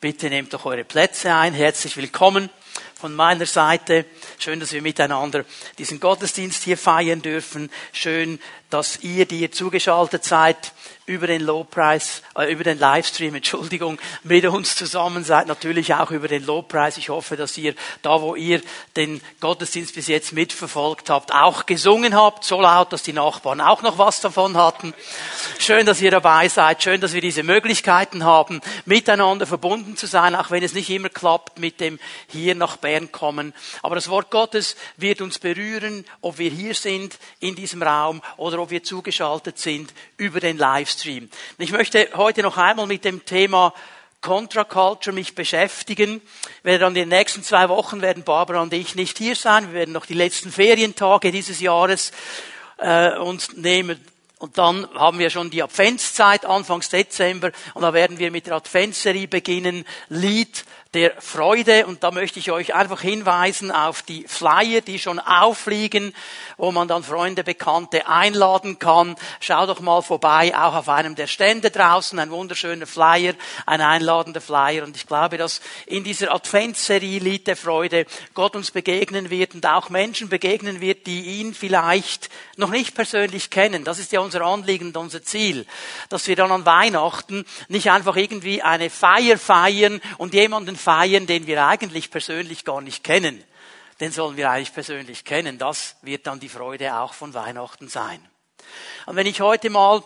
Bitte nehmt doch eure Plätze ein. Herzlich willkommen von meiner Seite. Schön, dass wir miteinander diesen Gottesdienst hier feiern dürfen. Schön, dass ihr, die ihr zugeschaltet seid, über den Lobpreis, äh, über den Livestream, Entschuldigung, mit uns zusammen seid, natürlich auch über den Lobpreis. Ich hoffe, dass ihr da, wo ihr den Gottesdienst bis jetzt mitverfolgt habt, auch gesungen habt, so laut, dass die Nachbarn auch noch was davon hatten. Schön, dass ihr dabei seid. Schön, dass wir diese Möglichkeiten haben, miteinander verbunden zu sein, auch wenn es nicht immer klappt mit dem hier nach Bern kommen. Aber das Wort Gottes wird uns berühren, ob wir hier sind in diesem Raum oder ob wir zugeschaltet sind über den Livestream. Livestream. Ich möchte heute noch einmal mit dem Thema Contra Culture mich beschäftigen. Ich werde dann in den nächsten zwei Wochen werden Barbara und ich nicht hier sein. Wir werden noch die letzten Ferientage dieses Jahres äh, uns nehmen. Und dann haben wir schon die Adventszeit, Anfangs Dezember, und da werden wir mit der Adventsserie beginnen, Lied der Freude. Und da möchte ich euch einfach hinweisen auf die Flyer, die schon aufliegen, wo man dann Freunde, Bekannte einladen kann. Schau doch mal vorbei, auch auf einem der Stände draußen, ein wunderschöner Flyer, ein einladender Flyer. Und ich glaube, dass in dieser Adventsserie Lied der Freude Gott uns begegnen wird und auch Menschen begegnen wird, die ihn vielleicht noch nicht persönlich kennen. Das ist ja unser Anliegen unser Ziel, dass wir dann an Weihnachten nicht einfach irgendwie eine Feier feiern und jemanden feiern, den wir eigentlich persönlich gar nicht kennen. Den sollen wir eigentlich persönlich kennen. Das wird dann die Freude auch von Weihnachten sein. Und wenn ich heute mal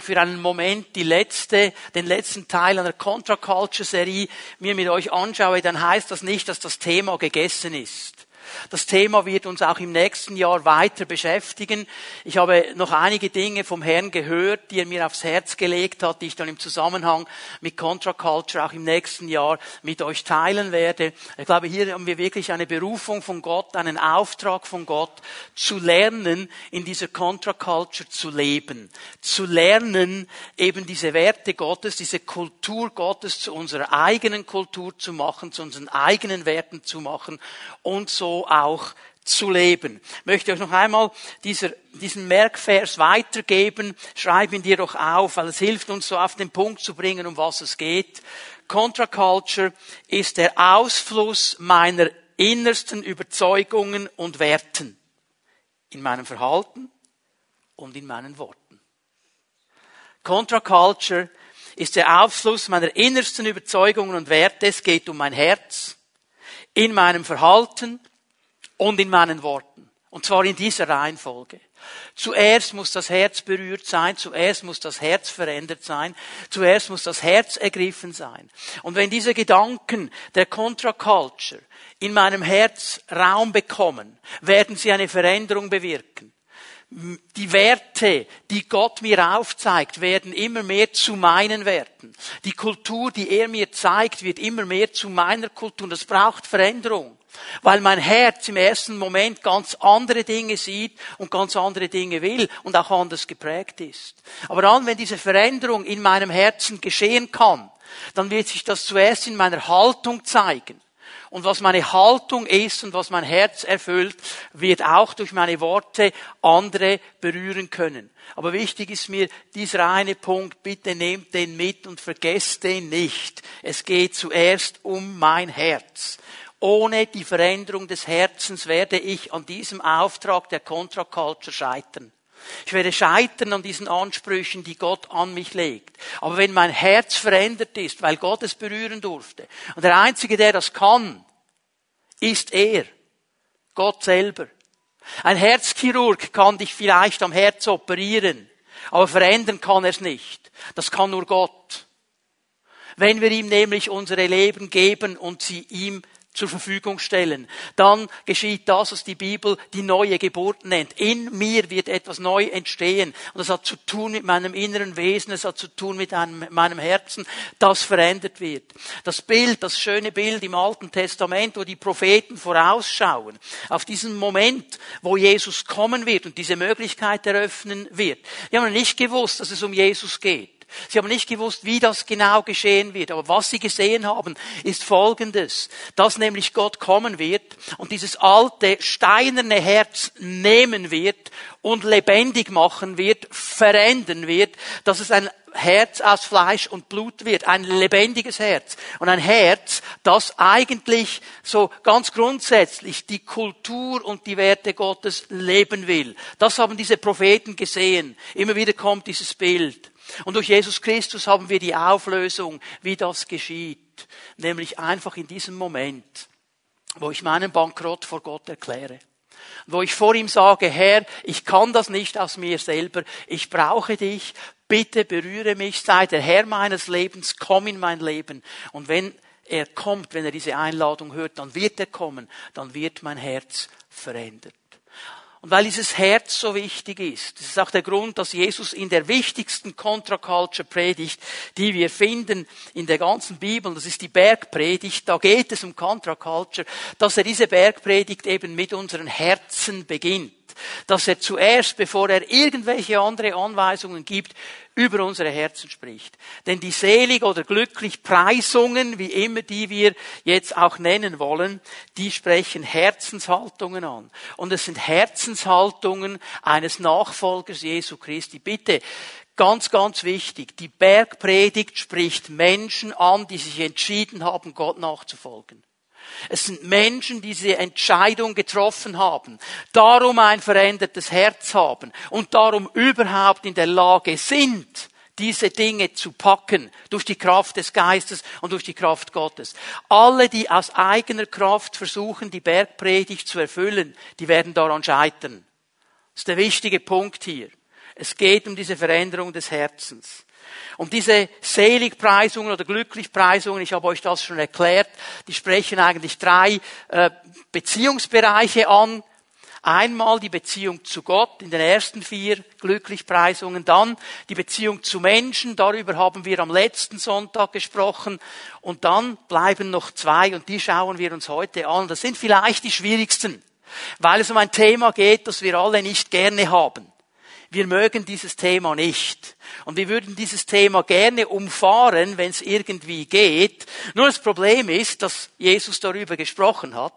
für einen Moment die letzte, den letzten Teil einer Contra Culture Serie mir mit euch anschaue, dann heißt das nicht, dass das Thema gegessen ist. Das Thema wird uns auch im nächsten Jahr weiter beschäftigen. Ich habe noch einige Dinge vom Herrn gehört, die er mir aufs Herz gelegt hat, die ich dann im Zusammenhang mit Contra Culture auch im nächsten Jahr mit euch teilen werde. Ich glaube, hier haben wir wirklich eine Berufung von Gott, einen Auftrag von Gott, zu lernen, in dieser Contra Culture zu leben. Zu lernen, eben diese Werte Gottes, diese Kultur Gottes zu unserer eigenen Kultur zu machen, zu unseren eigenen Werten zu machen und so auch zu leben. Ich möchte euch noch einmal dieser, diesen Merkvers weitergeben. Schreib ihn dir doch auf, weil es hilft uns so auf den Punkt zu bringen, um was es geht. Contra Culture ist der Ausfluss meiner innersten Überzeugungen und Werten in meinem Verhalten und in meinen Worten. Contra Culture ist der Ausfluss meiner innersten Überzeugungen und Werte. Es geht um mein Herz, in meinem Verhalten und in meinen Worten. Und zwar in dieser Reihenfolge. Zuerst muss das Herz berührt sein, zuerst muss das Herz verändert sein, zuerst muss das Herz ergriffen sein. Und wenn diese Gedanken der Contra-Culture in meinem Herz Raum bekommen, werden sie eine Veränderung bewirken. Die Werte, die Gott mir aufzeigt, werden immer mehr zu meinen Werten. Die Kultur, die er mir zeigt, wird immer mehr zu meiner Kultur. Das braucht Veränderung. Weil mein Herz im ersten Moment ganz andere Dinge sieht und ganz andere Dinge will und auch anders geprägt ist. Aber dann, wenn diese Veränderung in meinem Herzen geschehen kann, dann wird sich das zuerst in meiner Haltung zeigen. Und was meine Haltung ist und was mein Herz erfüllt, wird auch durch meine Worte andere berühren können. Aber wichtig ist mir dieser eine Punkt, bitte nehmt den mit und vergesst den nicht. Es geht zuerst um mein Herz. Ohne die Veränderung des Herzens werde ich an diesem Auftrag der Contra-Culture scheitern. Ich werde scheitern an diesen Ansprüchen, die Gott an mich legt. Aber wenn mein Herz verändert ist, weil Gott es berühren durfte, und der Einzige, der das kann, ist er, Gott selber. Ein Herzchirurg kann dich vielleicht am Herz operieren, aber verändern kann er es nicht. Das kann nur Gott. Wenn wir ihm nämlich unsere Leben geben und sie ihm zur Verfügung stellen. Dann geschieht das, was die Bibel die neue Geburt nennt. In mir wird etwas neu entstehen. Und das hat zu tun mit meinem inneren Wesen, es hat zu tun mit einem, meinem Herzen, das verändert wird. Das Bild, das schöne Bild im Alten Testament, wo die Propheten vorausschauen, auf diesen Moment, wo Jesus kommen wird und diese Möglichkeit eröffnen wird. Die haben nicht gewusst, dass es um Jesus geht. Sie haben nicht gewusst, wie das genau geschehen wird. Aber was sie gesehen haben, ist Folgendes. Dass nämlich Gott kommen wird und dieses alte, steinerne Herz nehmen wird und lebendig machen wird, verändern wird, dass es ein Herz aus Fleisch und Blut wird, ein lebendiges Herz und ein Herz, das eigentlich so ganz grundsätzlich die Kultur und die Werte Gottes leben will. Das haben diese Propheten gesehen. Immer wieder kommt dieses Bild. Und durch Jesus Christus haben wir die Auflösung, wie das geschieht. Nämlich einfach in diesem Moment, wo ich meinen Bankrott vor Gott erkläre. Wo ich vor ihm sage, Herr, ich kann das nicht aus mir selber, ich brauche dich, bitte berühre mich, sei der Herr meines Lebens, komm in mein Leben. Und wenn er kommt, wenn er diese Einladung hört, dann wird er kommen, dann wird mein Herz verändert. Und weil dieses Herz so wichtig ist, das ist auch der Grund, dass Jesus in der wichtigsten Contra-Culture Predigt, die wir finden in der ganzen Bibel, das ist die Bergpredigt, da geht es um Contra-Culture, dass er diese Bergpredigt eben mit unseren Herzen beginnt dass er zuerst, bevor er irgendwelche andere Anweisungen gibt, über unsere Herzen spricht. Denn die selig oder glücklich Preisungen, wie immer die wir jetzt auch nennen wollen, die sprechen Herzenshaltungen an. Und es sind Herzenshaltungen eines Nachfolgers Jesu Christi. Bitte, Ganz, ganz wichtig. Die Bergpredigt spricht Menschen an, die sich entschieden haben, Gott nachzufolgen. Es sind Menschen, die diese Entscheidung getroffen haben, darum ein verändertes Herz haben und darum überhaupt in der Lage sind, diese Dinge zu packen durch die Kraft des Geistes und durch die Kraft Gottes. Alle, die aus eigener Kraft versuchen, die Bergpredigt zu erfüllen, die werden daran scheitern. Das ist der wichtige Punkt hier. Es geht um diese Veränderung des Herzens. Und diese Seligpreisungen oder Glücklichpreisungen, ich habe euch das schon erklärt, die sprechen eigentlich drei äh, Beziehungsbereiche an. Einmal die Beziehung zu Gott in den ersten vier Glücklichpreisungen, dann die Beziehung zu Menschen, darüber haben wir am letzten Sonntag gesprochen, und dann bleiben noch zwei, und die schauen wir uns heute an. Das sind vielleicht die schwierigsten, weil es um ein Thema geht, das wir alle nicht gerne haben. Wir mögen dieses Thema nicht. Und wir würden dieses Thema gerne umfahren, wenn es irgendwie geht. Nur das Problem ist, dass Jesus darüber gesprochen hat,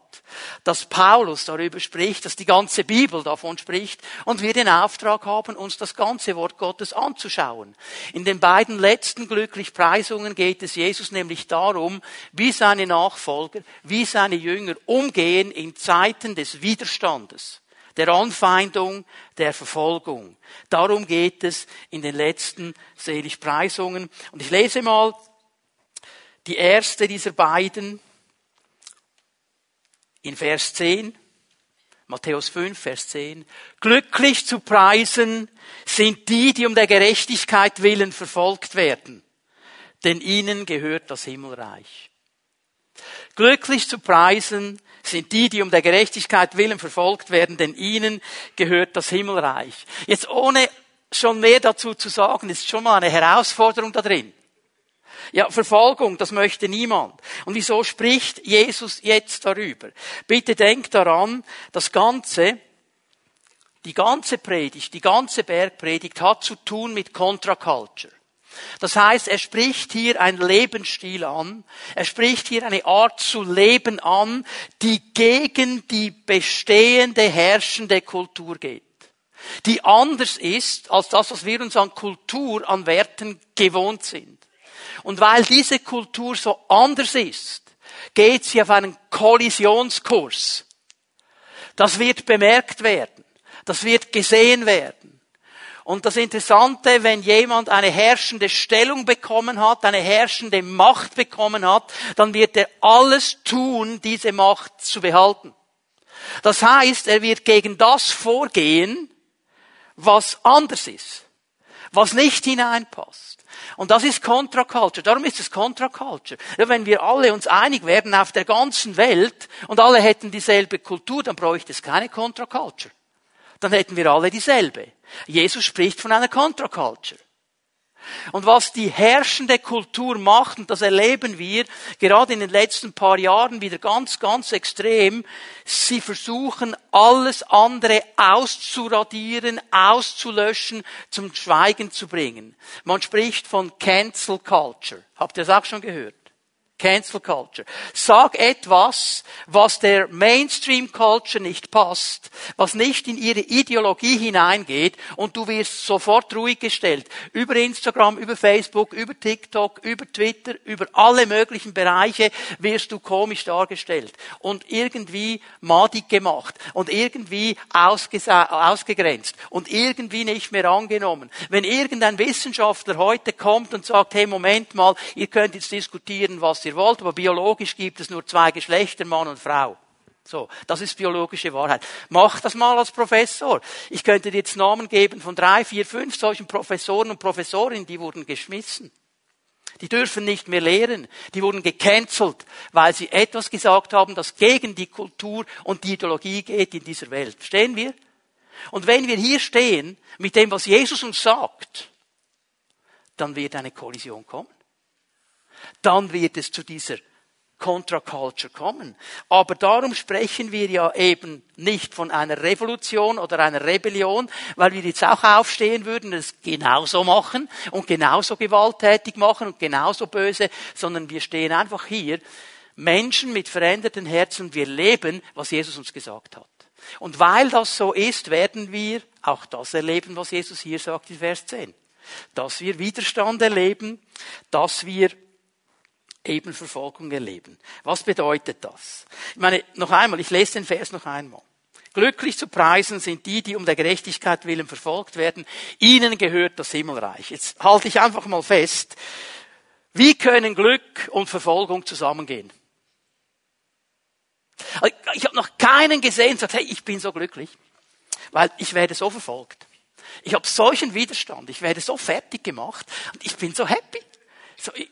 dass Paulus darüber spricht, dass die ganze Bibel davon spricht und wir den Auftrag haben, uns das ganze Wort Gottes anzuschauen. In den beiden letzten Glücklichpreisungen geht es Jesus nämlich darum, wie seine Nachfolger, wie seine Jünger umgehen in Zeiten des Widerstandes der Anfeindung, der Verfolgung. Darum geht es in den letzten Seligpreisungen. Und ich lese mal die erste dieser beiden in Vers 10. Matthäus 5, Vers 10. Glücklich zu preisen sind die, die um der Gerechtigkeit willen verfolgt werden, denn ihnen gehört das Himmelreich. Glücklich zu preisen sind die, die um der Gerechtigkeit willen verfolgt werden, denn ihnen gehört das Himmelreich. Jetzt ohne schon mehr dazu zu sagen, ist schon mal eine Herausforderung da drin. Ja, Verfolgung, das möchte niemand. Und wieso spricht Jesus jetzt darüber? Bitte denkt daran, das Ganze, die ganze Predigt, die ganze Bergpredigt hat zu tun mit Contra-Culture. Das heißt, er spricht hier ein Lebensstil an, er spricht hier eine Art zu leben an, die gegen die bestehende herrschende Kultur geht. Die anders ist als das, was wir uns an Kultur, an Werten gewohnt sind. Und weil diese Kultur so anders ist, geht sie auf einen Kollisionskurs. Das wird bemerkt werden. Das wird gesehen werden. Und das Interessante, wenn jemand eine herrschende Stellung bekommen hat, eine herrschende Macht bekommen hat, dann wird er alles tun, diese Macht zu behalten. Das heißt, er wird gegen das vorgehen, was anders ist, was nicht hineinpasst. Und das ist Contra-Culture. Darum ist es Contra-Culture. Wenn wir alle uns einig werden auf der ganzen Welt und alle hätten dieselbe Kultur, dann bräuchte es keine Contra-Culture. Dann hätten wir alle dieselbe. Jesus spricht von einer Contra-Culture. Und was die herrschende Kultur macht, und das erleben wir gerade in den letzten paar Jahren wieder ganz, ganz extrem, sie versuchen alles andere auszuradieren, auszulöschen, zum Schweigen zu bringen. Man spricht von Cancel Culture. Habt ihr das auch schon gehört? Cancel Culture. Sag etwas, was der Mainstream Culture nicht passt, was nicht in ihre Ideologie hineingeht und du wirst sofort ruhig gestellt. Über Instagram, über Facebook, über TikTok, über Twitter, über alle möglichen Bereiche wirst du komisch dargestellt und irgendwie madig gemacht und irgendwie ausgegrenzt und irgendwie nicht mehr angenommen. Wenn irgendein Wissenschaftler heute kommt und sagt, hey, Moment mal, ihr könnt jetzt diskutieren, was ihr wollt, aber biologisch gibt es nur zwei Geschlechter, Mann und Frau. So, das ist biologische Wahrheit. Mach das mal als Professor. Ich könnte dir jetzt Namen geben von drei, vier, fünf solchen Professoren und Professorinnen, die wurden geschmissen. Die dürfen nicht mehr lehren. Die wurden gecancelt, weil sie etwas gesagt haben, das gegen die Kultur und die Ideologie geht in dieser Welt. Verstehen wir? Und wenn wir hier stehen mit dem, was Jesus uns sagt, dann wird eine Kollision kommen dann wird es zu dieser Contra-Culture kommen. Aber darum sprechen wir ja eben nicht von einer Revolution oder einer Rebellion, weil wir jetzt auch aufstehen würden, es genauso machen und genauso gewalttätig machen und genauso böse, sondern wir stehen einfach hier, Menschen mit veränderten Herzen, wir leben, was Jesus uns gesagt hat. Und weil das so ist, werden wir auch das erleben, was Jesus hier sagt in Vers 10. Dass wir Widerstand erleben, dass wir eben Verfolgung erleben. Was bedeutet das? Ich meine, noch einmal, ich lese den Vers noch einmal. Glücklich zu preisen sind die, die um der Gerechtigkeit willen verfolgt werden. Ihnen gehört das Himmelreich. Jetzt halte ich einfach mal fest. Wie können Glück und Verfolgung zusammengehen? Ich habe noch keinen gesehen, der sagt, hey, ich bin so glücklich, weil ich werde so verfolgt. Ich habe solchen Widerstand, ich werde so fertig gemacht und ich bin so happy. So, ich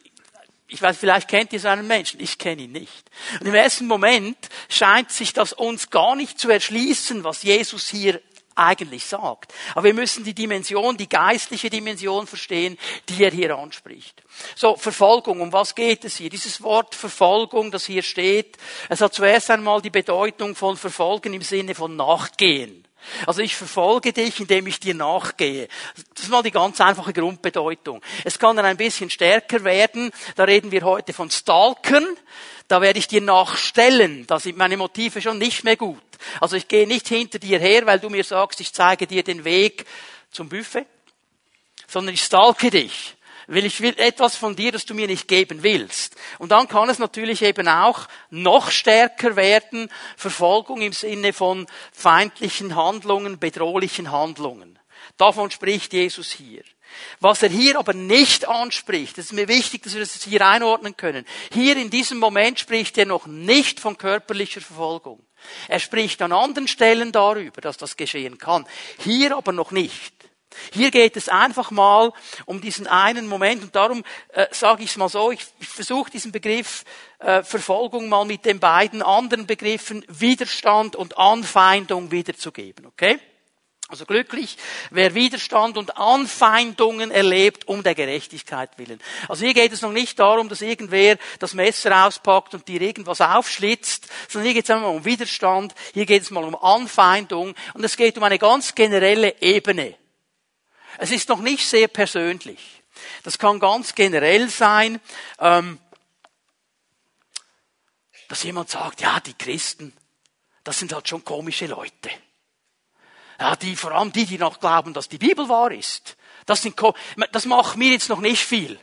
weiß, vielleicht kennt ihr so einen Menschen, ich kenne ihn nicht. Und im ersten Moment scheint sich das uns gar nicht zu erschließen, was Jesus hier eigentlich sagt. Aber wir müssen die Dimension, die geistliche Dimension verstehen, die er hier anspricht. So, Verfolgung, um was geht es hier? Dieses Wort Verfolgung, das hier steht, es hat zuerst einmal die Bedeutung von Verfolgen im Sinne von Nachgehen. Also ich verfolge dich, indem ich dir nachgehe. Das ist mal die ganz einfache Grundbedeutung. Es kann dann ein bisschen stärker werden. Da reden wir heute von Stalken. Da werde ich dir nachstellen. Da sind meine Motive schon nicht mehr gut. Also ich gehe nicht hinter dir her, weil du mir sagst, ich zeige dir den Weg zum Buffet, sondern ich stalke dich will ich will etwas von dir, das du mir nicht geben willst. Und dann kann es natürlich eben auch noch stärker werden, Verfolgung im Sinne von feindlichen Handlungen, bedrohlichen Handlungen. Davon spricht Jesus hier. Was er hier aber nicht anspricht, das ist mir wichtig, dass wir das hier einordnen können. Hier in diesem Moment spricht er noch nicht von körperlicher Verfolgung. Er spricht an anderen Stellen darüber, dass das geschehen kann. Hier aber noch nicht. Hier geht es einfach mal um diesen einen Moment und darum äh, sage ich es mal so, ich, ich versuche diesen Begriff äh, Verfolgung mal mit den beiden anderen Begriffen Widerstand und Anfeindung wiederzugeben, okay? Also glücklich, wer Widerstand und Anfeindungen erlebt um der Gerechtigkeit willen. Also hier geht es noch nicht darum, dass irgendwer das Messer auspackt und dir irgendwas aufschlitzt, sondern hier geht es einmal um Widerstand, hier geht es mal um Anfeindung und es geht um eine ganz generelle Ebene. Es ist noch nicht sehr persönlich. Das kann ganz generell sein, ähm, dass jemand sagt, ja, die Christen, das sind halt schon komische Leute. Ja, die, vor allem die, die noch glauben, dass die Bibel wahr ist. Das, sind, das macht mir jetzt noch nicht viel.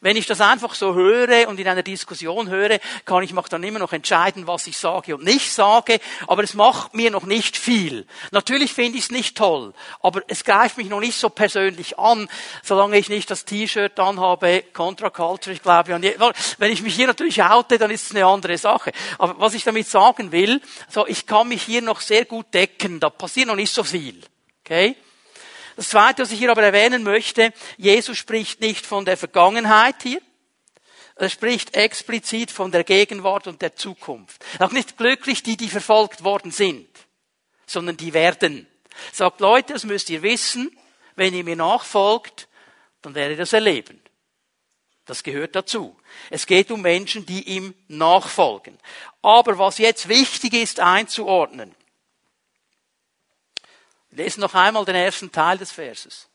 Wenn ich das einfach so höre und in einer Diskussion höre, kann ich dann immer noch entscheiden, was ich sage und nicht sage, aber es macht mir noch nicht viel. Natürlich finde ich es nicht toll, aber es greift mich noch nicht so persönlich an, solange ich nicht das T-Shirt anhabe, Contra Culture, ich glaube, wenn ich mich hier natürlich oute, dann ist es eine andere Sache. Aber was ich damit sagen will, so, ich kann mich hier noch sehr gut decken, da passiert noch nicht so viel. Okay? Das Zweite, was ich hier aber erwähnen möchte, Jesus spricht nicht von der Vergangenheit hier. Er spricht explizit von der Gegenwart und der Zukunft. Auch nicht glücklich die, die verfolgt worden sind, sondern die werden. Sagt Leute, das müsst ihr wissen, wenn ihr mir nachfolgt, dann wäre das Erleben. Das gehört dazu. Es geht um Menschen, die ihm nachfolgen. Aber was jetzt wichtig ist einzuordnen, lesen noch einmal den ersten Teil des Verses.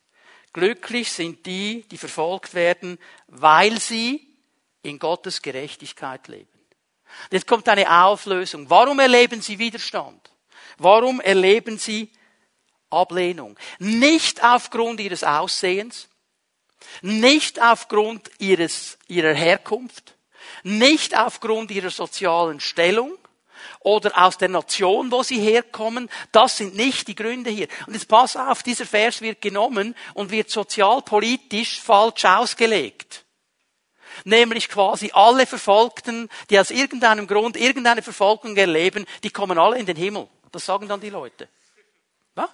Glücklich sind die, die verfolgt werden, weil sie in Gottes Gerechtigkeit leben. Jetzt kommt eine Auflösung. Warum erleben sie Widerstand? Warum erleben sie Ablehnung? Nicht aufgrund ihres Aussehens, nicht aufgrund ihres, ihrer Herkunft, nicht aufgrund ihrer sozialen Stellung oder aus der Nation, wo sie herkommen. Das sind nicht die Gründe hier. Und jetzt pass auf, dieser Vers wird genommen und wird sozialpolitisch falsch ausgelegt. Nämlich quasi alle Verfolgten, die aus irgendeinem Grund irgendeine Verfolgung erleben, die kommen alle in den Himmel. Das sagen dann die Leute. Ja?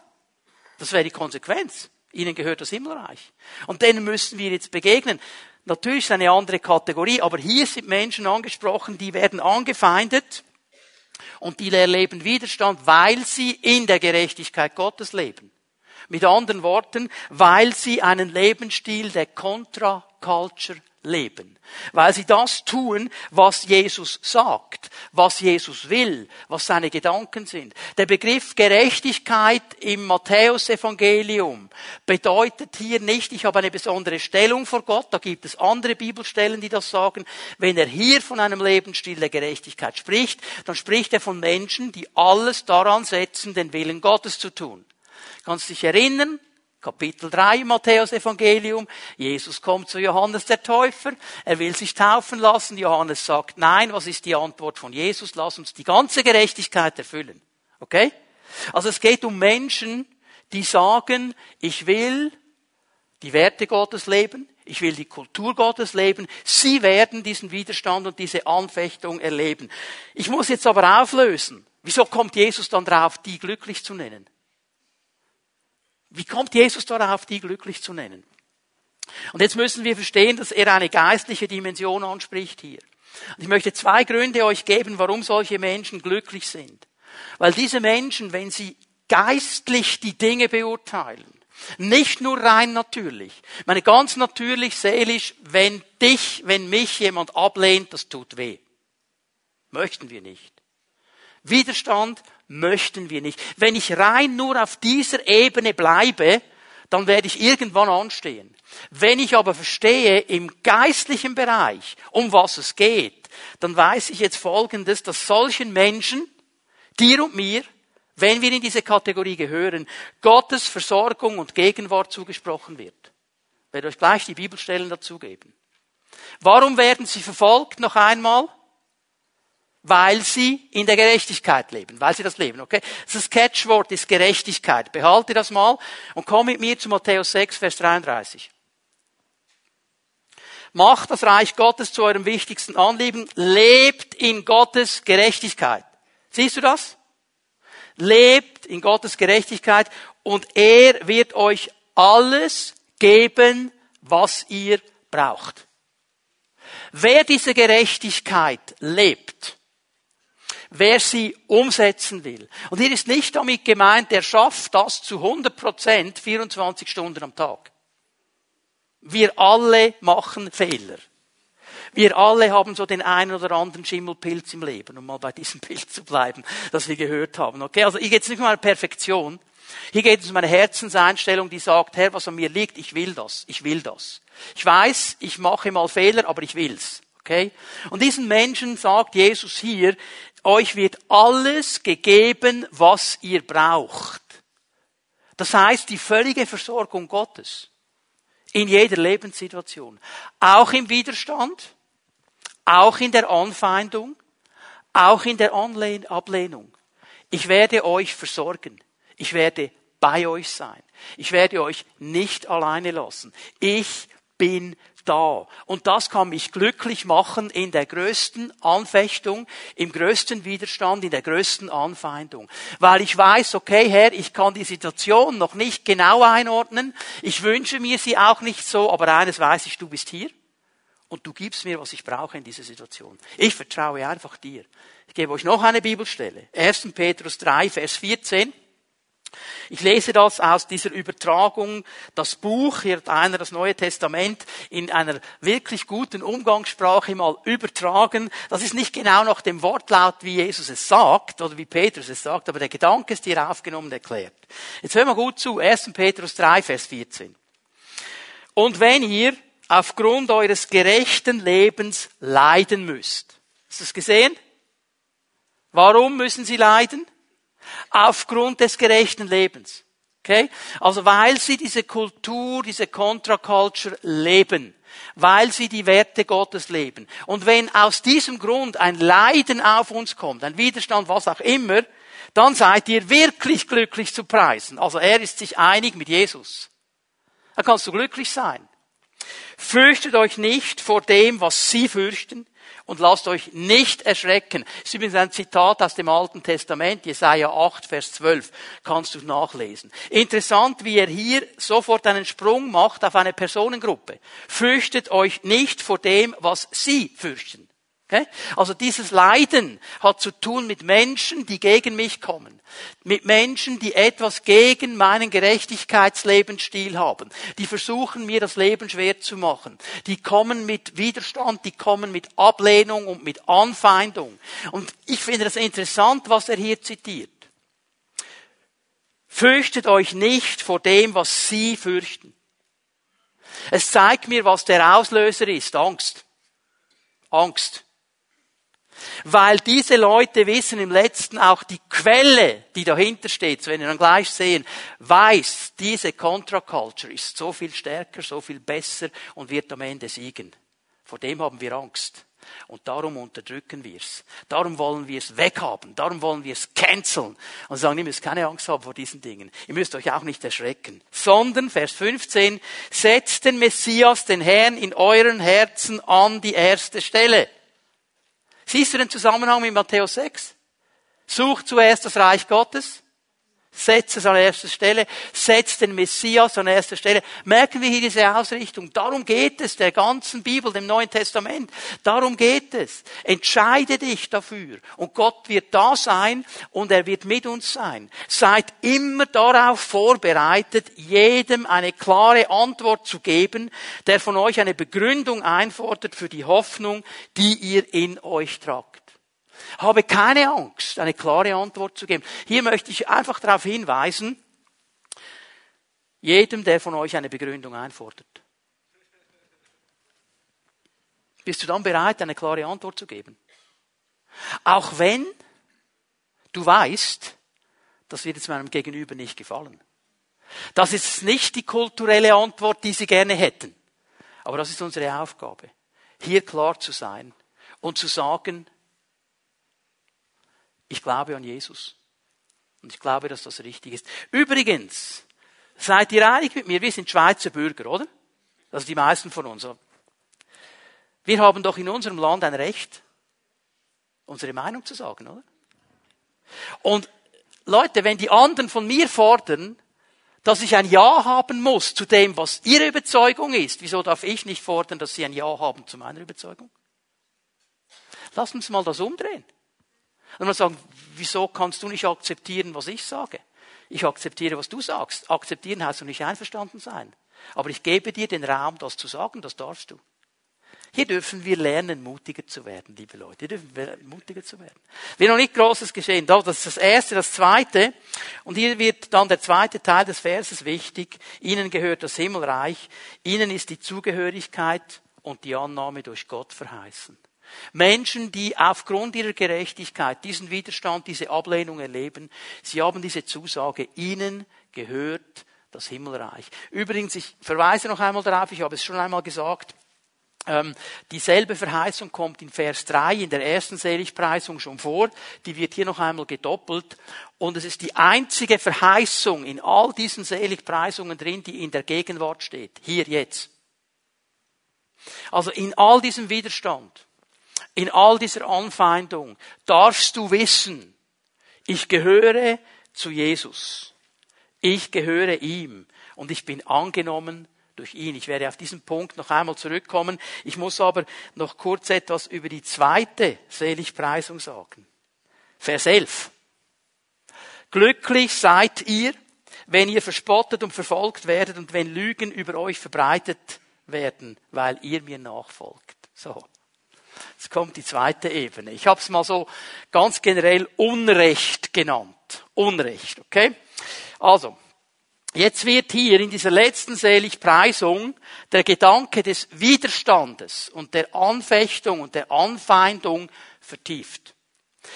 Das wäre die Konsequenz. Ihnen gehört das Himmelreich. Und denen müssen wir jetzt begegnen. Natürlich ist eine andere Kategorie, aber hier sind Menschen angesprochen, die werden angefeindet und die erleben Widerstand, weil sie in der Gerechtigkeit Gottes leben. Mit anderen Worten, weil sie einen Lebensstil der Contra-Culture leben. Weil sie das tun, was Jesus sagt, was Jesus will, was seine Gedanken sind. Der Begriff Gerechtigkeit im Matthäusevangelium bedeutet hier nicht, ich habe eine besondere Stellung vor Gott, da gibt es andere Bibelstellen, die das sagen. Wenn er hier von einem Lebensstil der Gerechtigkeit spricht, dann spricht er von Menschen, die alles daran setzen, den Willen Gottes zu tun. Kannst dich erinnern, Kapitel 3 Matthäus Evangelium. Jesus kommt zu Johannes der Täufer. Er will sich taufen lassen. Johannes sagt, nein, was ist die Antwort von Jesus? Lass uns die ganze Gerechtigkeit erfüllen. Okay? Also es geht um Menschen, die sagen, ich will die Werte Gottes leben. Ich will die Kultur Gottes leben. Sie werden diesen Widerstand und diese Anfechtung erleben. Ich muss jetzt aber auflösen. Wieso kommt Jesus dann drauf, die glücklich zu nennen? Wie kommt Jesus darauf, die glücklich zu nennen? Und jetzt müssen wir verstehen, dass er eine geistliche Dimension anspricht hier. Und ich möchte zwei Gründe euch geben, warum solche Menschen glücklich sind. Weil diese Menschen, wenn sie geistlich die Dinge beurteilen, nicht nur rein natürlich, ich meine ganz natürlich, seelisch, wenn dich, wenn mich jemand ablehnt, das tut weh. Möchten wir nicht. Widerstand möchten wir nicht. Wenn ich rein nur auf dieser Ebene bleibe, dann werde ich irgendwann anstehen. Wenn ich aber verstehe im geistlichen Bereich, um was es geht, dann weiß ich jetzt Folgendes, dass solchen Menschen, dir und mir, wenn wir in diese Kategorie gehören, Gottes Versorgung und Gegenwart zugesprochen wird. Ich werde euch gleich die Bibelstellen dazugeben. Warum werden sie verfolgt noch einmal? Weil sie in der Gerechtigkeit leben, weil sie das leben, okay? Das Catchwort ist Gerechtigkeit. Behalte das mal und komm mit mir zu Matthäus 6, Vers 33. Macht das Reich Gottes zu eurem wichtigsten Anliegen, lebt in Gottes Gerechtigkeit. Siehst du das? Lebt in Gottes Gerechtigkeit und er wird euch alles geben, was ihr braucht. Wer diese Gerechtigkeit lebt, wer sie umsetzen will. Und hier ist nicht damit gemeint, der schafft das zu 100 Prozent 24 Stunden am Tag. Wir alle machen Fehler. Wir alle haben so den einen oder anderen Schimmelpilz im Leben, um mal bei diesem Bild zu bleiben, das wir gehört haben. Okay, also hier geht es nicht um eine Perfektion. Hier geht es um eine Herzenseinstellung, die sagt, Herr, was an mir liegt, ich will das, ich will das. Ich weiß, ich mache mal Fehler, aber ich will's. Okay? Und diesen Menschen sagt Jesus hier, euch wird alles gegeben, was ihr braucht. Das heißt, die völlige Versorgung Gottes. In jeder Lebenssituation. Auch im Widerstand, auch in der Anfeindung, auch in der Ablehnung. Ich werde euch versorgen. Ich werde bei euch sein. Ich werde euch nicht alleine lassen. Ich bin da. Und das kann mich glücklich machen in der größten Anfechtung, im größten Widerstand, in der größten Anfeindung. Weil ich weiß, okay, Herr, ich kann die Situation noch nicht genau einordnen. Ich wünsche mir sie auch nicht so, aber eines weiß ich, du bist hier. Und du gibst mir, was ich brauche in dieser Situation. Ich vertraue einfach dir. Ich gebe euch noch eine Bibelstelle. 1. Petrus 3, Vers 14. Ich lese das aus dieser Übertragung, das Buch, hier hat einer das Neue Testament in einer wirklich guten Umgangssprache mal übertragen. Das ist nicht genau nach dem Wortlaut, wie Jesus es sagt oder wie Petrus es sagt, aber der Gedanke ist hier aufgenommen und erklärt. Jetzt hören wir gut zu, 1. Petrus 3, Vers 14. Und wenn ihr aufgrund eures gerechten Lebens leiden müsst. Hast du es gesehen? Warum müssen sie leiden? Aufgrund des gerechten Lebens. Okay? Also weil sie diese Kultur, diese Contra-Culture leben. Weil sie die Werte Gottes leben. Und wenn aus diesem Grund ein Leiden auf uns kommt, ein Widerstand, was auch immer, dann seid ihr wirklich glücklich zu preisen. Also er ist sich einig mit Jesus. Da kannst du glücklich sein. Fürchtet euch nicht vor dem, was sie fürchten, und lasst euch nicht erschrecken. Das ist übrigens ein Zitat aus dem Alten Testament, Jesaja 8, Vers 12. Kannst du nachlesen. Interessant, wie er hier sofort einen Sprung macht auf eine Personengruppe. Fürchtet euch nicht vor dem, was sie fürchten. Also dieses Leiden hat zu tun mit Menschen, die gegen mich kommen. Mit Menschen, die etwas gegen meinen Gerechtigkeitslebensstil haben. Die versuchen mir das Leben schwer zu machen. Die kommen mit Widerstand, die kommen mit Ablehnung und mit Anfeindung. Und ich finde das interessant, was er hier zitiert. Fürchtet euch nicht vor dem, was sie fürchten. Es zeigt mir, was der Auslöser ist. Angst. Angst. Weil diese Leute wissen im letzten auch die Quelle, die dahinter steht, wenn wir dann gleich sehen, weiß, diese Contra-Culture ist so viel stärker, so viel besser und wird am Ende siegen. Vor dem haben wir Angst. Und darum unterdrücken wir es. Darum wollen wir es weghaben. Darum wollen wir es canceln. Und sagen, ihr müsst keine Angst haben vor diesen Dingen. Ihr müsst euch auch nicht erschrecken. Sondern, Vers 15, setzt den Messias, den Herrn, in euren Herzen an die erste Stelle. Siehst du den Zusammenhang mit Matthäus 6? Such zuerst das Reich Gottes Setz es an erster Stelle. Setz den Messias an erster Stelle. Merken wir hier diese Ausrichtung. Darum geht es der ganzen Bibel, dem Neuen Testament. Darum geht es. Entscheide dich dafür. Und Gott wird da sein und er wird mit uns sein. Seid immer darauf vorbereitet, jedem eine klare Antwort zu geben, der von euch eine Begründung einfordert für die Hoffnung, die ihr in euch tragt. Habe keine Angst, eine klare Antwort zu geben. Hier möchte ich einfach darauf hinweisen, jedem, der von euch eine Begründung einfordert. Bist du dann bereit, eine klare Antwort zu geben? Auch wenn du weißt, das wird jetzt meinem Gegenüber nicht gefallen. Das ist nicht die kulturelle Antwort, die sie gerne hätten. Aber das ist unsere Aufgabe, hier klar zu sein und zu sagen, ich glaube an Jesus. Und ich glaube, dass das richtig ist. Übrigens, seid ihr einig mit mir? Wir sind Schweizer Bürger, oder? Also die meisten von uns. Wir haben doch in unserem Land ein Recht, unsere Meinung zu sagen, oder? Und Leute, wenn die anderen von mir fordern, dass ich ein Ja haben muss zu dem, was ihre Überzeugung ist, wieso darf ich nicht fordern, dass sie ein Ja haben zu meiner Überzeugung? Lass uns mal das umdrehen. Und man sagt, wieso kannst du nicht akzeptieren, was ich sage? Ich akzeptiere, was du sagst. Akzeptieren heißt du nicht einverstanden sein. Aber ich gebe dir den Raum, das zu sagen, das darfst du. Hier dürfen wir lernen, mutiger zu werden, liebe Leute. Hier dürfen wir mutiger zu werden. Wir noch nicht Großes geschehen. Das ist das Erste. Das Zweite. Und hier wird dann der zweite Teil des Verses wichtig. Ihnen gehört das Himmelreich. Ihnen ist die Zugehörigkeit und die Annahme durch Gott verheißen. Menschen, die aufgrund ihrer Gerechtigkeit diesen Widerstand, diese Ablehnung erleben, sie haben diese Zusage, ihnen gehört das Himmelreich. Übrigens, ich verweise noch einmal darauf, ich habe es schon einmal gesagt, ähm, dieselbe Verheißung kommt in Vers 3 in der ersten Seligpreisung schon vor. Die wird hier noch einmal gedoppelt. Und es ist die einzige Verheißung in all diesen Seligpreisungen drin, die in der Gegenwart steht. Hier jetzt. Also in all diesem Widerstand in all dieser Anfeindung darfst du wissen, ich gehöre zu Jesus. Ich gehöre ihm und ich bin angenommen durch ihn. Ich werde auf diesen Punkt noch einmal zurückkommen. Ich muss aber noch kurz etwas über die zweite Seligpreisung sagen. Vers 11. Glücklich seid ihr, wenn ihr verspottet und verfolgt werdet und wenn Lügen über euch verbreitet werden, weil ihr mir nachfolgt. So. Jetzt kommt die zweite Ebene. Ich habe es mal so ganz generell Unrecht genannt. Unrecht, okay? Also, jetzt wird hier in dieser letzten Seligpreisung der Gedanke des Widerstandes und der Anfechtung und der Anfeindung vertieft.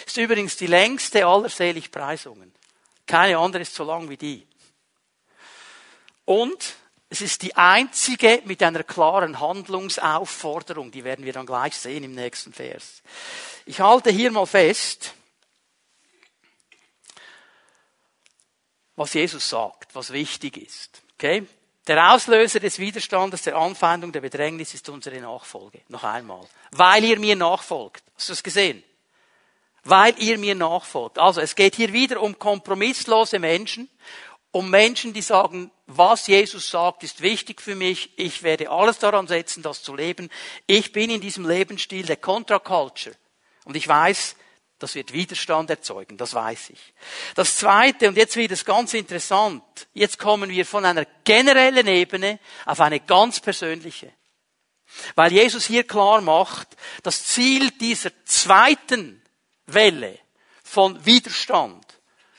Ist übrigens die längste aller Seligpreisungen. Keine andere ist so lang wie die. Und es ist die einzige mit einer klaren Handlungsaufforderung. Die werden wir dann gleich sehen im nächsten Vers. Ich halte hier mal fest, was Jesus sagt, was wichtig ist. Okay? Der Auslöser des Widerstandes, der Anfeindung, der Bedrängnis ist unsere Nachfolge. Noch einmal. Weil ihr mir nachfolgt. Hast du es gesehen? Weil ihr mir nachfolgt. Also es geht hier wieder um kompromisslose Menschen, um Menschen, die sagen, was Jesus sagt, ist wichtig für mich. Ich werde alles daran setzen, das zu leben. Ich bin in diesem Lebensstil der Contra-Culture. Und ich weiß, das wird Widerstand erzeugen, das weiß ich. Das zweite, und jetzt wird es ganz interessant, jetzt kommen wir von einer generellen Ebene auf eine ganz persönliche. Weil Jesus hier klar macht, das Ziel dieser zweiten Welle von Widerstand,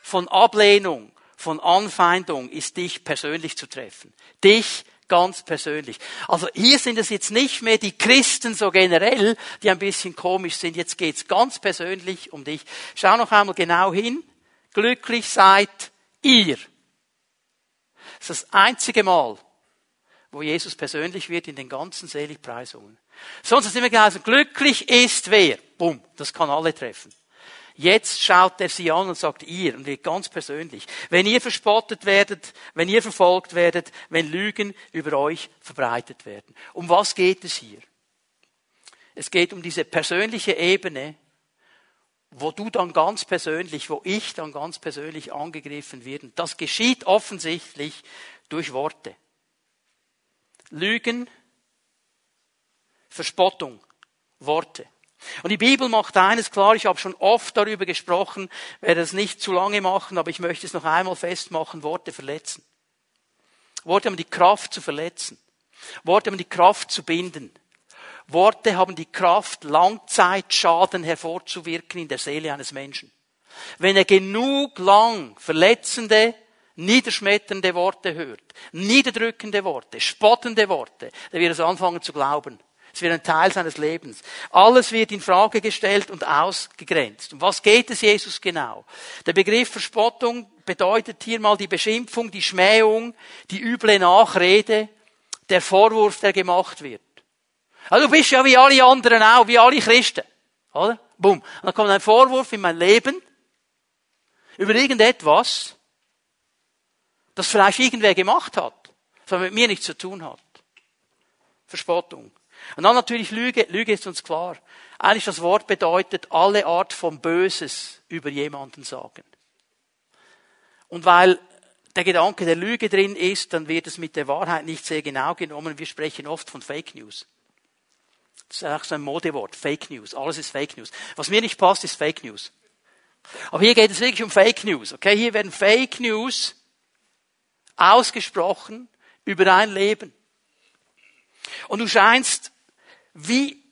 von Ablehnung, von Anfeindung ist dich persönlich zu treffen. Dich ganz persönlich. Also hier sind es jetzt nicht mehr die Christen so generell, die ein bisschen komisch sind. Jetzt geht's ganz persönlich um dich. Schau noch einmal genau hin. Glücklich seid ihr. Das ist das einzige Mal, wo Jesus persönlich wird in den ganzen Seligpreisungen. Sonst ist immer geheißen, glücklich ist wer. Bumm, das kann alle treffen. Jetzt schaut er sie an und sagt ihr und wird ganz persönlich. Wenn ihr verspottet werdet, wenn ihr verfolgt werdet, wenn Lügen über euch verbreitet werden. Um was geht es hier? Es geht um diese persönliche Ebene, wo du dann ganz persönlich, wo ich dann ganz persönlich angegriffen werde. Das geschieht offensichtlich durch Worte. Lügen, Verspottung, Worte. Und die Bibel macht eines klar, ich habe schon oft darüber gesprochen, werde es nicht zu lange machen, aber ich möchte es noch einmal festmachen, Worte verletzen. Worte haben die Kraft zu verletzen. Worte haben die Kraft zu binden. Worte haben die Kraft, Langzeitschaden hervorzuwirken in der Seele eines Menschen. Wenn er genug lang verletzende, niederschmetternde Worte hört, niederdrückende Worte, spottende Worte, dann wird er anfangen zu glauben. Es wird ein Teil seines Lebens. Alles wird in Frage gestellt und ausgegrenzt. Um was geht es Jesus genau? Der Begriff Verspottung bedeutet hier mal die Beschimpfung, die Schmähung, die üble Nachrede, der Vorwurf, der gemacht wird. Also du bist ja wie alle anderen auch, wie alle Christen. Oder? Bumm. Und dann kommt ein Vorwurf in mein Leben über irgendetwas, das vielleicht irgendwer gemacht hat, das mit mir nichts zu tun hat. Verspottung. Und dann natürlich Lüge. Lüge ist uns klar. Eigentlich das Wort bedeutet alle Art von Böses über jemanden sagen. Und weil der Gedanke der Lüge drin ist, dann wird es mit der Wahrheit nicht sehr genau genommen. Wir sprechen oft von Fake News. Das ist auch so ein Modewort. Fake News. Alles ist Fake News. Was mir nicht passt, ist Fake News. Aber hier geht es wirklich um Fake News. Okay, hier werden Fake News ausgesprochen über dein Leben. Und du scheinst wie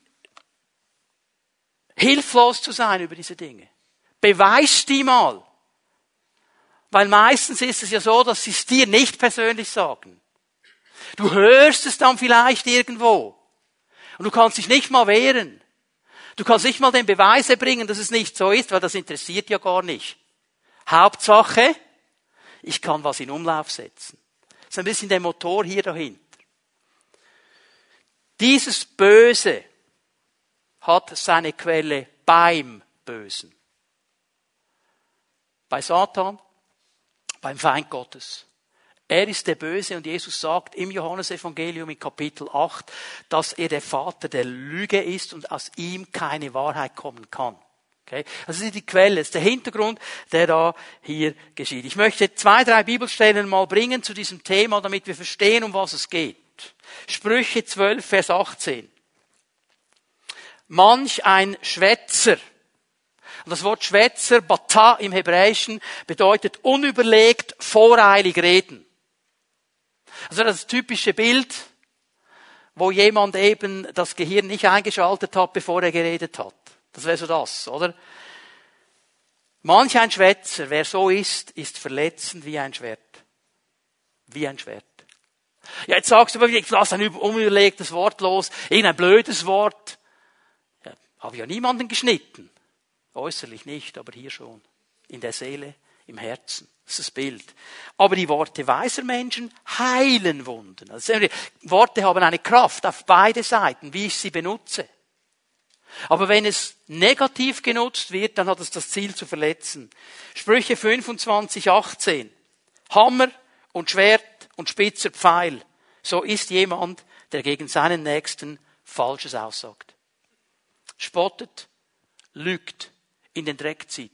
hilflos zu sein über diese Dinge. Beweis die mal. Weil meistens ist es ja so, dass sie es dir nicht persönlich sagen. Du hörst es dann vielleicht irgendwo. Und du kannst dich nicht mal wehren. Du kannst nicht mal den Beweis erbringen, dass es nicht so ist, weil das interessiert ja gar nicht. Hauptsache, ich kann was in Umlauf setzen. Das ist ein bisschen der Motor hier dahinter. Dieses Böse hat seine Quelle beim Bösen. Bei Satan, beim Feind Gottes. Er ist der Böse und Jesus sagt im Johannesevangelium in Kapitel 8, dass er der Vater der Lüge ist und aus ihm keine Wahrheit kommen kann. Okay? Das ist die Quelle, das ist der Hintergrund, der da hier geschieht. Ich möchte zwei, drei Bibelstellen mal bringen zu diesem Thema, damit wir verstehen, um was es geht. Sprüche 12, Vers 18. Manch ein Schwätzer. Und das Wort Schwätzer, Bata im Hebräischen, bedeutet unüberlegt, voreilig reden. Also das typische Bild, wo jemand eben das Gehirn nicht eingeschaltet hat, bevor er geredet hat. Das wäre so das, oder? Manch ein Schwätzer, wer so ist, ist verletzend wie ein Schwert. Wie ein Schwert. Ja, jetzt sagst du, ich lasse ein unüberlegtes Wort los, irgendein blödes Wort. Ja, habe ja niemanden geschnitten. Äußerlich nicht, aber hier schon. In der Seele, im Herzen. Das ist das Bild. Aber die Worte weiser Menschen heilen Wunden. Also Worte haben eine Kraft auf beide Seiten, wie ich sie benutze. Aber wenn es negativ genutzt wird, dann hat es das Ziel zu verletzen. Sprüche 25, 18. Hammer und Schwert und spitzer Pfeil. So ist jemand, der gegen seinen Nächsten Falsches aussagt. Spottet, lügt, in den Dreck zieht.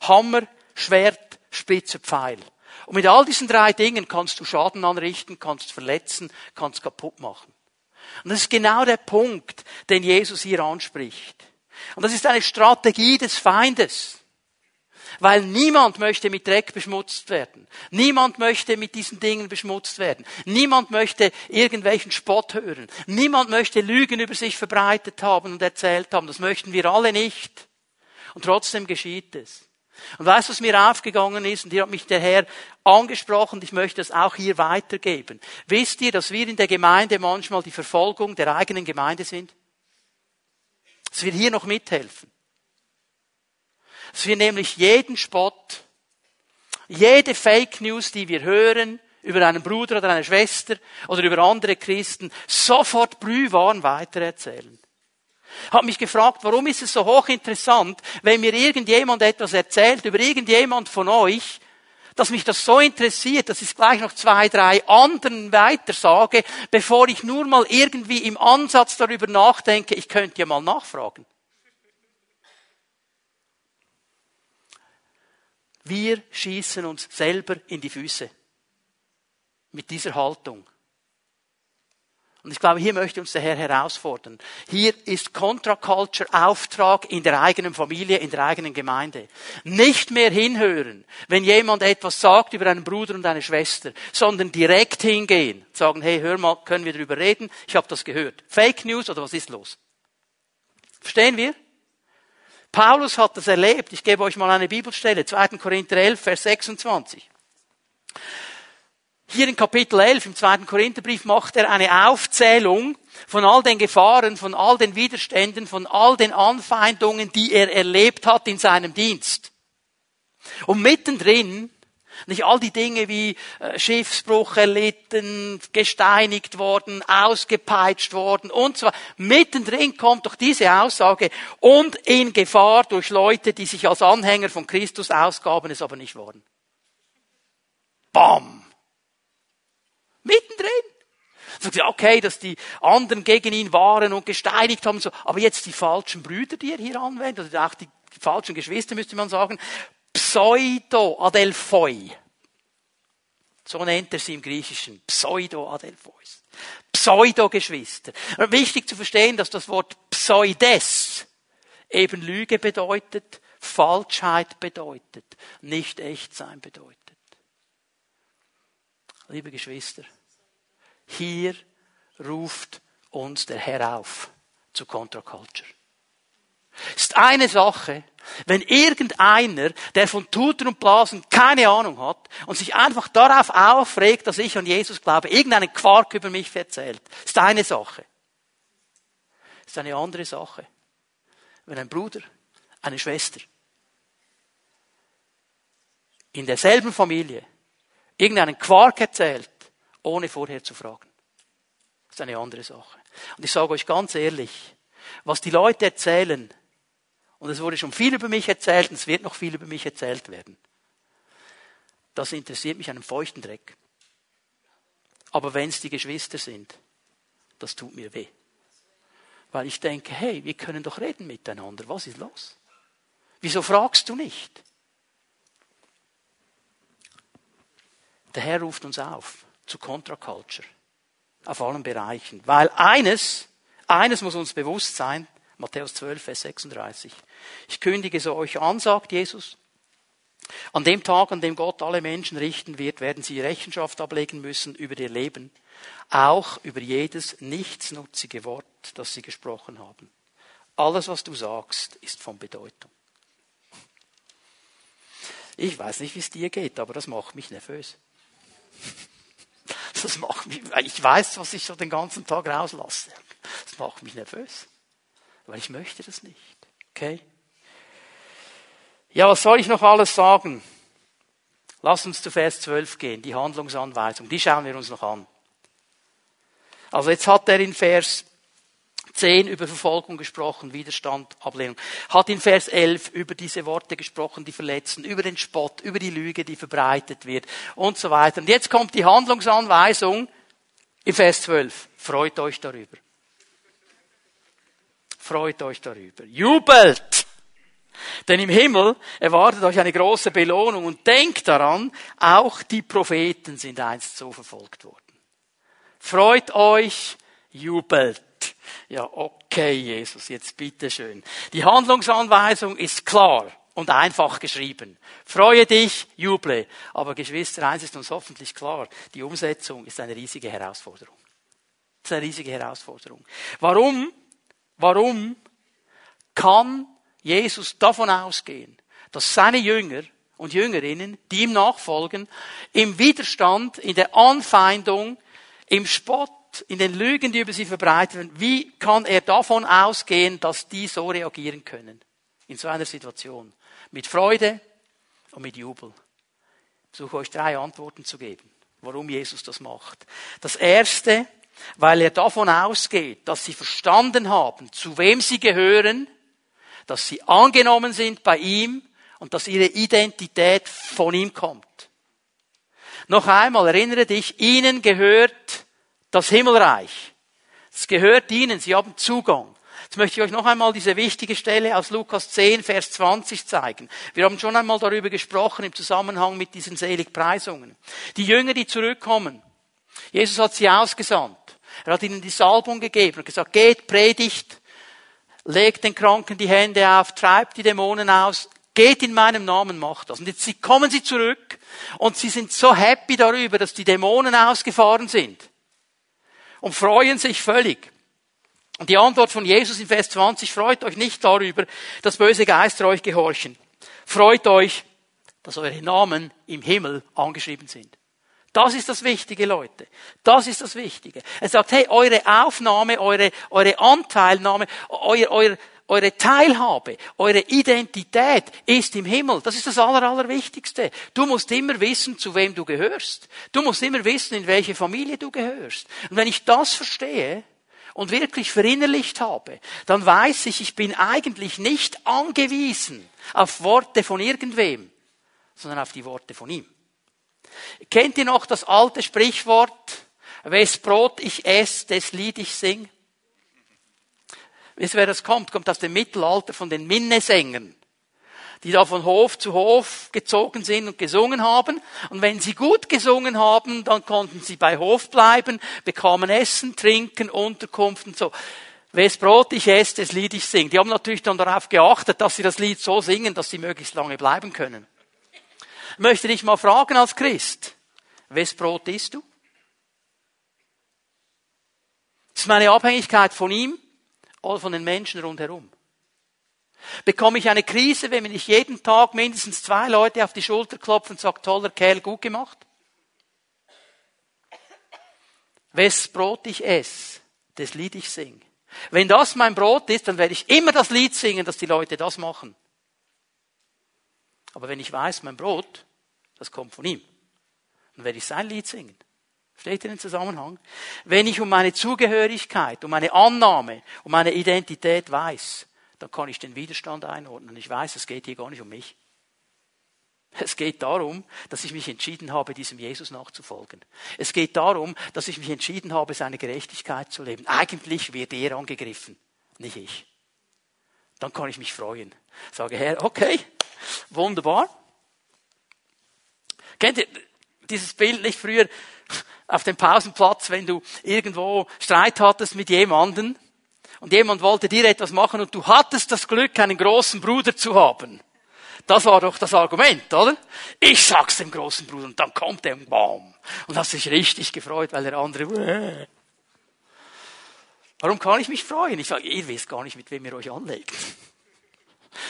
Hammer, Schwert, spitzer Pfeil. Und mit all diesen drei Dingen kannst du Schaden anrichten, kannst verletzen, kannst kaputt machen. Und das ist genau der Punkt, den Jesus hier anspricht. Und das ist eine Strategie des Feindes. Weil niemand möchte mit Dreck beschmutzt werden. Niemand möchte mit diesen Dingen beschmutzt werden. Niemand möchte irgendwelchen Spott hören. Niemand möchte Lügen über sich verbreitet haben und erzählt haben. Das möchten wir alle nicht. Und trotzdem geschieht es. Und weißt du, was mir aufgegangen ist? Und hier hat mich der Herr angesprochen, ich möchte es auch hier weitergeben. Wisst ihr, dass wir in der Gemeinde manchmal die Verfolgung der eigenen Gemeinde sind? Dass wir hier noch mithelfen. Dass wir nämlich jeden Spott, jede Fake News, die wir hören, über einen Bruder oder eine Schwester oder über andere Christen, sofort brühwarm weitererzählen. Hab mich gefragt, warum ist es so hochinteressant, wenn mir irgendjemand etwas erzählt über irgendjemand von euch, dass mich das so interessiert, dass ich gleich noch zwei, drei anderen weiter sage, bevor ich nur mal irgendwie im Ansatz darüber nachdenke, ich könnte ja mal nachfragen. Wir schießen uns selber in die Füße mit dieser Haltung. Und ich glaube, hier möchte uns der Herr herausfordern. Hier ist Contra-Culture Auftrag in der eigenen Familie, in der eigenen Gemeinde. Nicht mehr hinhören, wenn jemand etwas sagt über einen Bruder und eine Schwester, sondern direkt hingehen. Sagen, hey, hör mal, können wir darüber reden? Ich habe das gehört. Fake News oder was ist los? Verstehen wir? Paulus hat das erlebt. Ich gebe euch mal eine Bibelstelle. 2. Korinther 11, Vers 26. Hier in Kapitel 11 im zweiten Korintherbrief macht er eine Aufzählung von all den Gefahren, von all den Widerständen, von all den Anfeindungen, die er erlebt hat in seinem Dienst. Und mittendrin, nicht all die Dinge wie äh, Schiffsbruch erlitten, gesteinigt worden, ausgepeitscht worden und weiter. Mittendrin kommt doch diese Aussage und in Gefahr durch Leute, die sich als Anhänger von Christus ausgaben, es aber nicht waren. Bam! Mittendrin. Okay, dass die anderen gegen ihn waren und gesteinigt haben, so, aber jetzt die falschen Brüder, die er hier anwendet, oder auch die falschen Geschwister, müsste man sagen, Pseudo-Adelphoi. So nennt er sie im Griechischen. Pseudo-Adelphois. Pseudo-Geschwister. Wichtig zu verstehen, dass das Wort Pseudes eben Lüge bedeutet, Falschheit bedeutet, nicht echt sein bedeutet. Liebe Geschwister, hier ruft uns der Herr auf zu Contra-Culture. Ist eine Sache, wenn irgendeiner, der von Tuten und Blasen keine Ahnung hat und sich einfach darauf aufregt, dass ich an Jesus glaube, irgendeinen Quark über mich erzählt, ist eine Sache. Ist eine andere Sache, wenn ein Bruder, eine Schwester in derselben Familie irgendeinen Quark erzählt, ohne vorher zu fragen. Ist eine andere Sache. Und ich sage euch ganz ehrlich, was die Leute erzählen, und es wurde schon viel über mich erzählt, und es wird noch viel über mich erzählt werden, das interessiert mich einen feuchten Dreck. Aber wenn es die Geschwister sind, das tut mir weh. Weil ich denke, hey, wir können doch reden miteinander. Was ist los? Wieso fragst du nicht? Der Herr ruft uns auf zu Contra-Culture. Auf allen Bereichen. Weil eines, eines muss uns bewusst sein, Matthäus 12, Vers 36. Ich kündige es euch an, sagt Jesus. An dem Tag, an dem Gott alle Menschen richten wird, werden sie Rechenschaft ablegen müssen über ihr Leben, auch über jedes nichtsnutzige Wort, das sie gesprochen haben. Alles, was du sagst, ist von Bedeutung. Ich weiß nicht, wie es dir geht, aber das macht mich nervös. Das macht mich, ich weiß, was ich so den ganzen Tag rauslasse. Das macht mich nervös. Weil ich möchte das nicht. Okay? Ja, was soll ich noch alles sagen? Lass uns zu Vers 12 gehen, die Handlungsanweisung. Die schauen wir uns noch an. Also jetzt hat er in Vers 10 über Verfolgung gesprochen, Widerstand, Ablehnung. Hat in Vers 11 über diese Worte gesprochen, die verletzen, über den Spott, über die Lüge, die verbreitet wird und so weiter. Und jetzt kommt die Handlungsanweisung in Vers 12. Freut euch darüber. Freut euch darüber. Jubelt! Denn im Himmel erwartet euch eine große Belohnung und denkt daran, auch die Propheten sind einst so verfolgt worden. Freut euch, jubelt. Ja, okay, Jesus, jetzt bitteschön. Die Handlungsanweisung ist klar und einfach geschrieben. Freue dich, juble. Aber Geschwister, eins ist uns hoffentlich klar, die Umsetzung ist eine riesige Herausforderung. Das ist eine riesige Herausforderung. Warum? Warum kann Jesus davon ausgehen, dass seine Jünger und Jüngerinnen, die ihm nachfolgen, im Widerstand, in der Anfeindung, im Spott, in den Lügen, die über sie verbreitet werden, wie kann er davon ausgehen, dass die so reagieren können? In so einer Situation. Mit Freude und mit Jubel. Ich versuche euch drei Antworten zu geben, warum Jesus das macht. Das erste, weil er davon ausgeht, dass sie verstanden haben, zu wem sie gehören, dass sie angenommen sind bei ihm und dass ihre Identität von ihm kommt. Noch einmal erinnere dich, ihnen gehört das Himmelreich. Es gehört ihnen, sie haben Zugang. Jetzt möchte ich euch noch einmal diese wichtige Stelle aus Lukas 10, Vers 20 zeigen. Wir haben schon einmal darüber gesprochen im Zusammenhang mit diesen Seligpreisungen. Die Jünger, die zurückkommen. Jesus hat sie ausgesandt. Er hat ihnen die Salbung gegeben und gesagt, geht, predigt, legt den Kranken die Hände auf, treibt die Dämonen aus, geht in meinem Namen, macht das. Und jetzt kommen sie zurück und sie sind so happy darüber, dass die Dämonen ausgefahren sind und freuen sich völlig. Und die Antwort von Jesus in Vers 20, freut euch nicht darüber, dass böse Geister euch gehorchen. Freut euch, dass eure Namen im Himmel angeschrieben sind. Das ist das Wichtige, Leute. Das ist das Wichtige. Er sagt, hey, eure Aufnahme, eure, eure Anteilnahme, euer, euer, eure Teilhabe, eure Identität ist im Himmel. Das ist das Aller, Allerwichtigste. Du musst immer wissen, zu wem du gehörst. Du musst immer wissen, in welche Familie du gehörst. Und wenn ich das verstehe und wirklich verinnerlicht habe, dann weiß ich, ich bin eigentlich nicht angewiesen auf Worte von irgendwem, sondern auf die Worte von ihm. Kennt ihr noch das alte Sprichwort, wes Brot ich esse, des Lied ich sing? Wisst ihr, wer das kommt? Kommt aus dem Mittelalter von den Minnesängern, die da von Hof zu Hof gezogen sind und gesungen haben. Und wenn sie gut gesungen haben, dann konnten sie bei Hof bleiben, bekamen Essen, Trinken, Unterkunft und so. Wes Brot ich esse, das Lied ich singe. Die haben natürlich dann darauf geachtet, dass sie das Lied so singen, dass sie möglichst lange bleiben können. Möchte dich mal fragen als Christ, wes Brot isst du? Ist meine Abhängigkeit von ihm oder von den Menschen rundherum? Bekomme ich eine Krise, wenn mir nicht jeden Tag mindestens zwei Leute auf die Schulter klopfen und sagen, toller Kerl, gut gemacht? Wes Brot ich esse, das Lied ich sing. Wenn das mein Brot ist, dann werde ich immer das Lied singen, dass die Leute das machen. Aber wenn ich weiß, mein Brot, das kommt von ihm, dann werde ich sein Lied singen. Steht in den Zusammenhang? Wenn ich um meine Zugehörigkeit, um meine Annahme, um meine Identität weiß, dann kann ich den Widerstand einordnen. Ich weiß, es geht hier gar nicht um mich. Es geht darum, dass ich mich entschieden habe, diesem Jesus nachzufolgen. Es geht darum, dass ich mich entschieden habe, seine Gerechtigkeit zu leben. Eigentlich wird er angegriffen, nicht ich. Dann kann ich mich freuen. Sage, Herr, okay, wunderbar. Kennt ihr dieses Bild nicht früher? auf dem Pausenplatz, wenn du irgendwo Streit hattest mit jemandem und jemand wollte dir etwas machen und du hattest das Glück, einen großen Bruder zu haben. Das war doch das Argument, oder? Ich sag's dem großen Bruder und dann kommt er und bam. Und hast dich richtig gefreut, weil der andere, Warum kann ich mich freuen? Ich sage, ihr wisst gar nicht, mit wem ihr euch anlegt.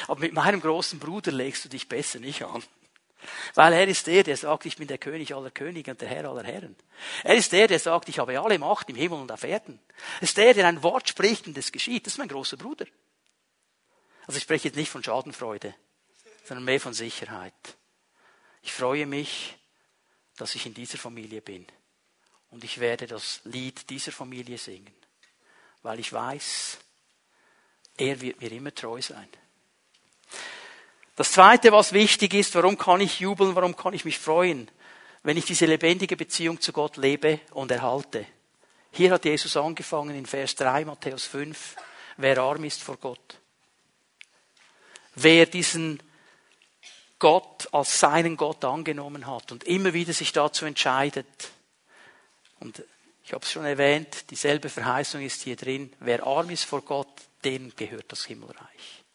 Aber mit meinem großen Bruder legst du dich besser nicht an. Weil er ist der, der sagt, ich bin der König aller Könige und der Herr aller Herren. Er ist der, der sagt, ich habe alle Macht im Himmel und auf Erden. Er ist der, der ein Wort spricht und es geschieht. Das ist mein großer Bruder. Also ich spreche jetzt nicht von Schadenfreude, sondern mehr von Sicherheit. Ich freue mich, dass ich in dieser Familie bin. Und ich werde das Lied dieser Familie singen. Weil ich weiß, er wird mir immer treu sein. Das zweite, was wichtig ist, warum kann ich jubeln, warum kann ich mich freuen, wenn ich diese lebendige Beziehung zu Gott lebe und erhalte. Hier hat Jesus angefangen in Vers 3, Matthäus 5, wer arm ist vor Gott. Wer diesen Gott als seinen Gott angenommen hat und immer wieder sich dazu entscheidet. Und ich habe es schon erwähnt, dieselbe Verheißung ist hier drin. Wer arm ist vor Gott, dem gehört das Himmelreich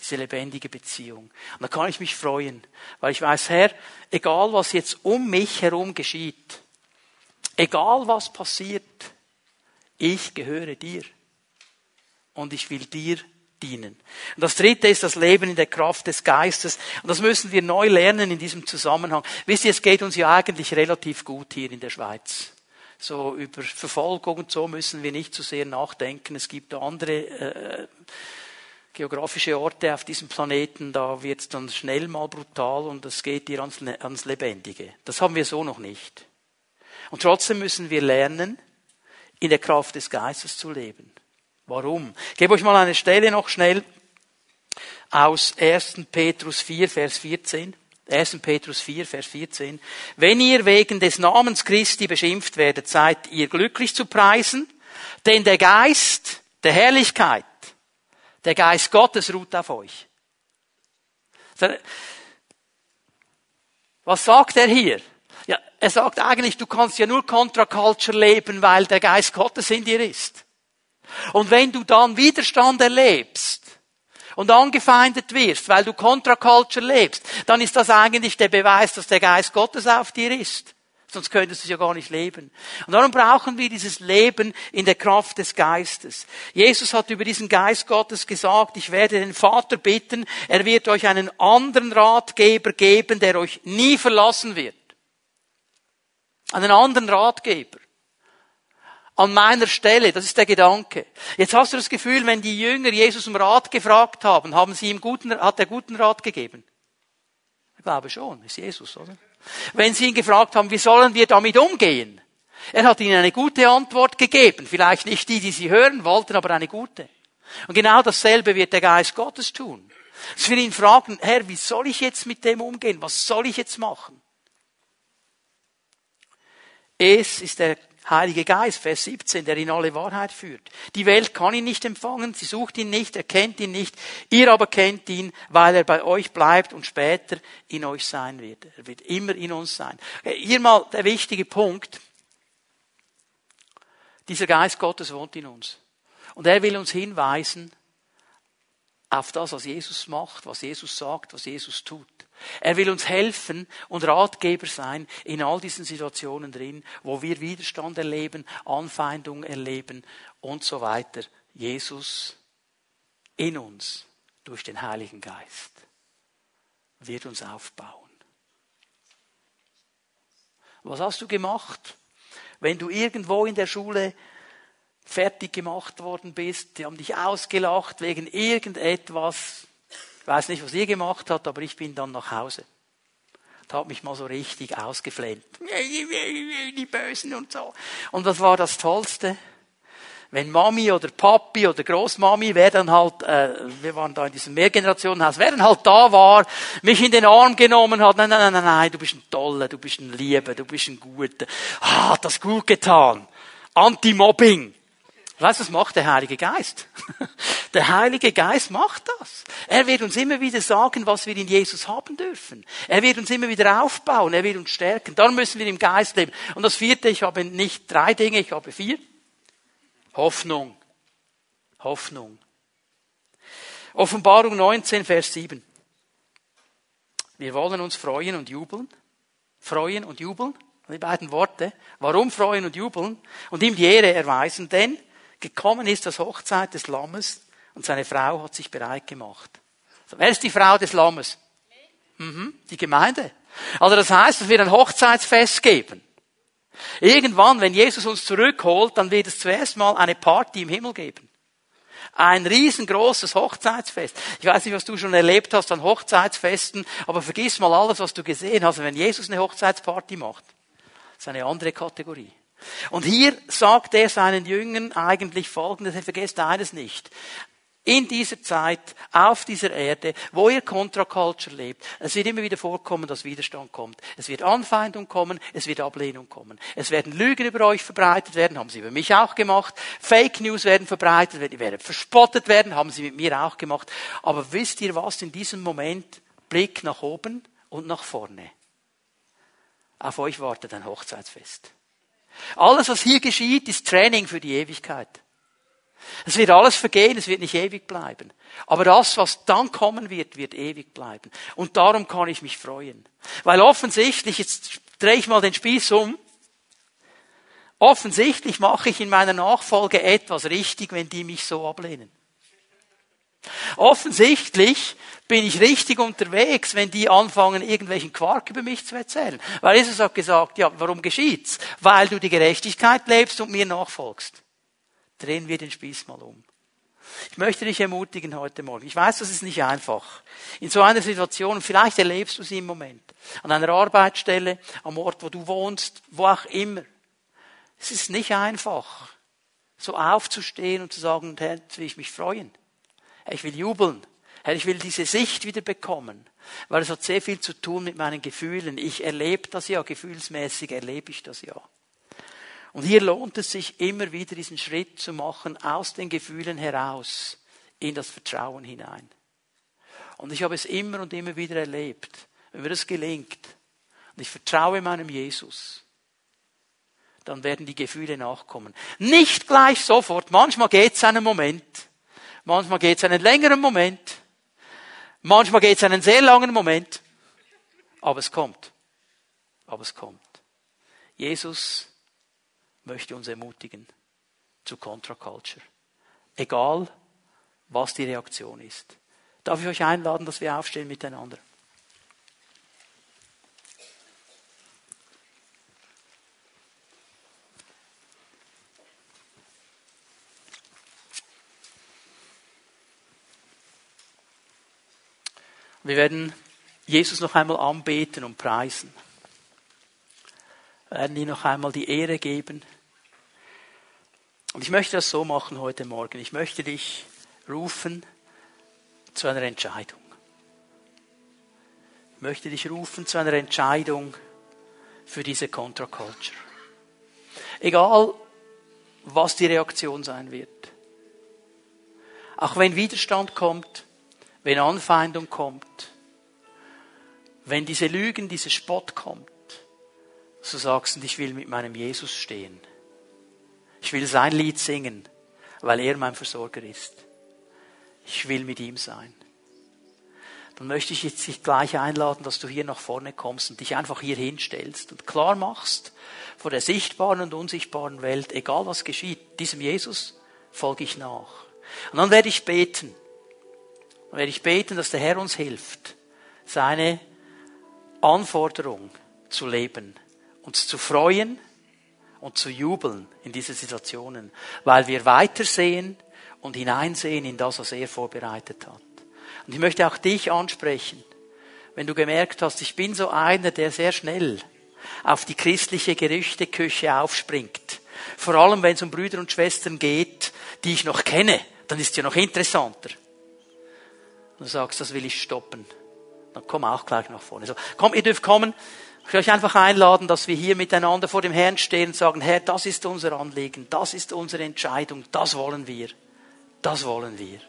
diese lebendige Beziehung. Und da kann ich mich freuen, weil ich weiß, Herr, egal was jetzt um mich herum geschieht, egal was passiert, ich gehöre dir. Und ich will dir dienen. Und das dritte ist das Leben in der Kraft des Geistes. Und das müssen wir neu lernen in diesem Zusammenhang. Wisst ihr, es geht uns ja eigentlich relativ gut hier in der Schweiz. So über Verfolgung und so müssen wir nicht zu so sehr nachdenken. Es gibt andere äh, geografische Orte auf diesem Planeten, da wird es dann schnell mal brutal und es geht dir ans, ans Lebendige. Das haben wir so noch nicht. Und trotzdem müssen wir lernen, in der Kraft des Geistes zu leben. Warum? Ich gebe euch mal eine Stelle noch schnell aus 1. Petrus 4, Vers 14. 1. Petrus 4, Vers 14. Wenn ihr wegen des Namens Christi beschimpft werdet, seid ihr glücklich zu preisen, denn der Geist der Herrlichkeit der Geist Gottes ruht auf euch. Was sagt er hier? Ja, er sagt eigentlich, du kannst ja nur Contra Culture leben, weil der Geist Gottes in dir ist. Und wenn du dann Widerstand erlebst und angefeindet wirst, weil du Contra Culture lebst, dann ist das eigentlich der Beweis, dass der Geist Gottes auf dir ist. Sonst könntest du ja gar nicht leben. Und darum brauchen wir dieses Leben in der Kraft des Geistes. Jesus hat über diesen Geist Gottes gesagt, ich werde den Vater bitten, er wird euch einen anderen Ratgeber geben, der euch nie verlassen wird. Einen anderen Ratgeber. An meiner Stelle, das ist der Gedanke. Jetzt hast du das Gefühl, wenn die Jünger Jesus um Rat gefragt haben, haben sie ihm guten, hat er guten Rat gegeben? Ich glaube schon, ist Jesus, oder? Wenn sie ihn gefragt haben, wie sollen wir damit umgehen? Er hat ihnen eine gute Antwort gegeben. Vielleicht nicht die, die sie hören wollten, aber eine gute. Und genau dasselbe wird der Geist Gottes tun. Dass wir ihn fragen, Herr, wie soll ich jetzt mit dem umgehen? Was soll ich jetzt machen? Es ist der Heilige Geist, Vers 17, der in alle Wahrheit führt. Die Welt kann ihn nicht empfangen, sie sucht ihn nicht, er kennt ihn nicht. Ihr aber kennt ihn, weil er bei euch bleibt und später in euch sein wird. Er wird immer in uns sein. Hier mal der wichtige Punkt. Dieser Geist Gottes wohnt in uns. Und er will uns hinweisen auf das, was Jesus macht, was Jesus sagt, was Jesus tut. Er will uns helfen und Ratgeber sein in all diesen Situationen drin, wo wir Widerstand erleben, Anfeindung erleben und so weiter. Jesus in uns durch den Heiligen Geist wird uns aufbauen. Was hast du gemacht, wenn du irgendwo in der Schule fertig gemacht worden bist? Die haben dich ausgelacht wegen irgendetwas, weiß nicht, was ihr gemacht habt, aber ich bin dann nach Hause. Da hat mich mal so richtig ausgeflennt. Die Bösen und so. Und was war das Tollste? Wenn Mami oder Papi oder Großmami, wer dann halt, äh, wir waren da in diesem Mehrgenerationenhaus, wer dann halt da war, mich in den Arm genommen hat, nein, nein, nein, nein, du bist ein Toller, du bist ein Lieber, du bist ein Guter. Ah, hat das gut getan. Anti-Mobbing. Weißt du, was macht der Heilige Geist? Der Heilige Geist macht das. Er wird uns immer wieder sagen, was wir in Jesus haben dürfen. Er wird uns immer wieder aufbauen, er wird uns stärken. Darum müssen wir im Geist leben. Und das vierte, ich habe nicht drei Dinge, ich habe vier. Hoffnung. Hoffnung. Offenbarung 19, Vers 7. Wir wollen uns freuen und jubeln. Freuen und jubeln. Die beiden Worte. Warum freuen und jubeln? Und ihm die Ehre erweisen, denn gekommen ist das Hochzeit des Lammes und seine Frau hat sich bereit gemacht. So, wer ist die Frau des Lammes? Mhm, die Gemeinde. Also das heißt, dass wir ein Hochzeitsfest geben. Irgendwann, wenn Jesus uns zurückholt, dann wird es zuerst mal eine Party im Himmel geben. Ein riesengroßes Hochzeitsfest. Ich weiß nicht, was du schon erlebt hast an Hochzeitsfesten, aber vergiss mal alles, was du gesehen hast, wenn Jesus eine Hochzeitsparty macht. Das ist eine andere Kategorie. Und hier sagt er seinen Jüngern eigentlich Folgendes, er vergesst eines nicht in dieser Zeit, auf dieser Erde, wo ihr Contra-Culture lebt. Es wird immer wieder vorkommen, dass Widerstand kommt. Es wird Anfeindung kommen, es wird Ablehnung kommen. Es werden Lügen über euch verbreitet werden, haben sie über mich auch gemacht. Fake News werden verbreitet, die werden verspottet werden, haben sie mit mir auch gemacht. Aber wisst ihr was, in diesem Moment, Blick nach oben und nach vorne. Auf euch wartet ein Hochzeitsfest. Alles, was hier geschieht, ist Training für die Ewigkeit. Es wird alles vergehen, es wird nicht ewig bleiben. Aber das, was dann kommen wird, wird ewig bleiben. Und darum kann ich mich freuen. Weil offensichtlich, jetzt drehe ich mal den Spieß um, offensichtlich mache ich in meiner Nachfolge etwas richtig, wenn die mich so ablehnen. Offensichtlich bin ich richtig unterwegs, wenn die anfangen, irgendwelchen Quark über mich zu erzählen. Weil Jesus hat gesagt, ja, warum geschieht's? Weil du die Gerechtigkeit lebst und mir nachfolgst. Drehen wir den Spieß mal um. Ich möchte dich ermutigen heute Morgen. Ich weiß, das ist nicht einfach. In so einer Situation, vielleicht erlebst du sie im Moment, an einer Arbeitsstelle, am Ort, wo du wohnst, wo auch immer. Es ist nicht einfach, so aufzustehen und zu sagen, Herr, will ich mich freuen. Ich will jubeln. Herr, ich will diese Sicht wieder bekommen. Weil es hat sehr viel zu tun mit meinen Gefühlen. Ich erlebe das ja, gefühlsmäßig erlebe ich das ja. Und hier lohnt es sich immer wieder diesen Schritt zu machen aus den Gefühlen heraus in das Vertrauen hinein. Und ich habe es immer und immer wieder erlebt, wenn mir das gelingt und ich vertraue meinem Jesus, dann werden die Gefühle nachkommen. Nicht gleich sofort, manchmal geht es einen Moment, manchmal geht es einen längeren Moment, manchmal geht es einen sehr langen Moment, aber es kommt. Aber es kommt. Jesus möchte uns ermutigen zu Contra-Culture. Egal, was die Reaktion ist. Darf ich euch einladen, dass wir aufstehen miteinander? Wir werden Jesus noch einmal anbeten und preisen. Wir werden ihm noch einmal die Ehre geben. Und ich möchte das so machen heute Morgen. Ich möchte dich rufen zu einer Entscheidung. Ich möchte dich rufen zu einer Entscheidung für diese Contra-Culture. Egal, was die Reaktion sein wird. Auch wenn Widerstand kommt, wenn Anfeindung kommt, wenn diese Lügen, dieser Spott kommt, so sagst du, ich will mit meinem Jesus stehen. Ich will sein Lied singen, weil er mein Versorger ist. Ich will mit ihm sein. Dann möchte ich jetzt dich gleich einladen, dass du hier nach vorne kommst und dich einfach hier hinstellst und klar machst vor der sichtbaren und unsichtbaren Welt, egal was geschieht, diesem Jesus folge ich nach. Und dann werde ich beten. Dann werde ich beten, dass der Herr uns hilft, seine Anforderung zu leben, uns zu freuen, und zu jubeln in diese Situationen, weil wir weitersehen und hineinsehen in das, was er vorbereitet hat. Und ich möchte auch dich ansprechen, wenn du gemerkt hast, ich bin so einer, der sehr schnell auf die christliche Gerüchteküche aufspringt. Vor allem, wenn es um Brüder und Schwestern geht, die ich noch kenne, dann ist es ja noch interessanter. Und du sagst, das will ich stoppen. Dann komm auch gleich nach vorne. So, komm, ihr dürft kommen. Ich will euch einfach einladen, dass wir hier miteinander vor dem Herrn stehen und sagen, Herr, das ist unser Anliegen, das ist unsere Entscheidung, das wollen wir, das wollen wir.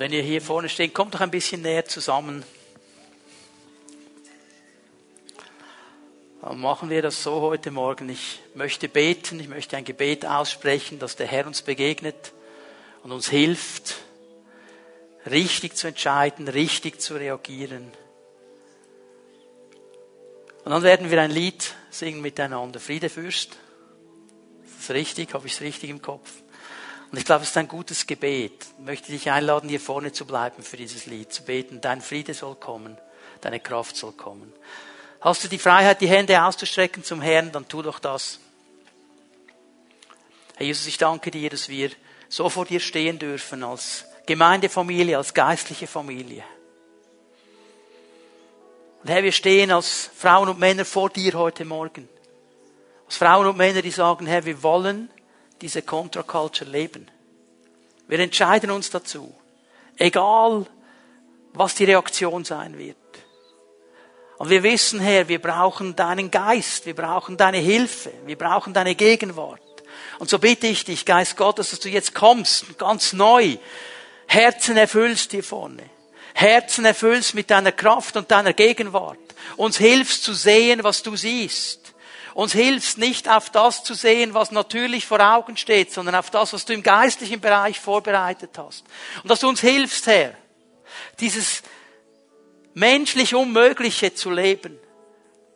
Wenn ihr hier vorne steht, kommt doch ein bisschen näher zusammen. Dann machen wir das so heute Morgen. Ich möchte beten, ich möchte ein Gebet aussprechen, dass der Herr uns begegnet und uns hilft, richtig zu entscheiden, richtig zu reagieren. Und dann werden wir ein Lied singen miteinander. Friede Fürst. Ist das richtig? Habe ich es richtig im Kopf? Und ich glaube, es ist ein gutes Gebet. Ich möchte dich einladen, hier vorne zu bleiben für dieses Lied, zu beten. Dein Friede soll kommen, deine Kraft soll kommen. Hast du die Freiheit, die Hände auszustrecken zum Herrn, dann tu doch das. Herr Jesus, ich danke dir, dass wir so vor dir stehen dürfen als Gemeindefamilie, als geistliche Familie. Und Herr, wir stehen als Frauen und Männer vor dir heute Morgen. Als Frauen und Männer, die sagen, Herr, wir wollen diese Contra-Culture leben. Wir entscheiden uns dazu. Egal, was die Reaktion sein wird. Und wir wissen, Herr, wir brauchen deinen Geist, wir brauchen deine Hilfe, wir brauchen deine Gegenwart. Und so bitte ich dich, Geist Gottes, dass du jetzt kommst, ganz neu, Herzen erfüllst hier vorne. Herzen erfüllst mit deiner Kraft und deiner Gegenwart. Uns hilfst zu sehen, was du siehst. Uns hilfst nicht auf das zu sehen, was natürlich vor Augen steht, sondern auf das, was du im geistlichen Bereich vorbereitet hast. Und dass du uns hilfst, Herr, dieses menschlich Unmögliche zu leben.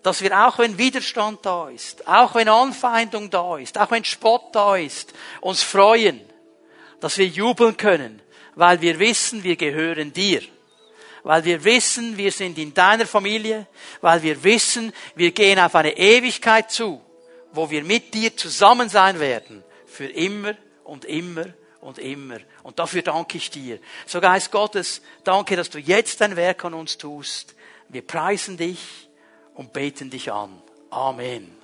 Dass wir auch wenn Widerstand da ist, auch wenn Anfeindung da ist, auch wenn Spott da ist, uns freuen, dass wir jubeln können, weil wir wissen, wir gehören dir. Weil wir wissen, wir sind in deiner Familie, weil wir wissen, wir gehen auf eine Ewigkeit zu, wo wir mit dir zusammen sein werden, für immer und immer und immer. Und dafür danke ich dir. So Geist Gottes, danke, dass du jetzt dein Werk an uns tust. Wir preisen dich und beten dich an. Amen.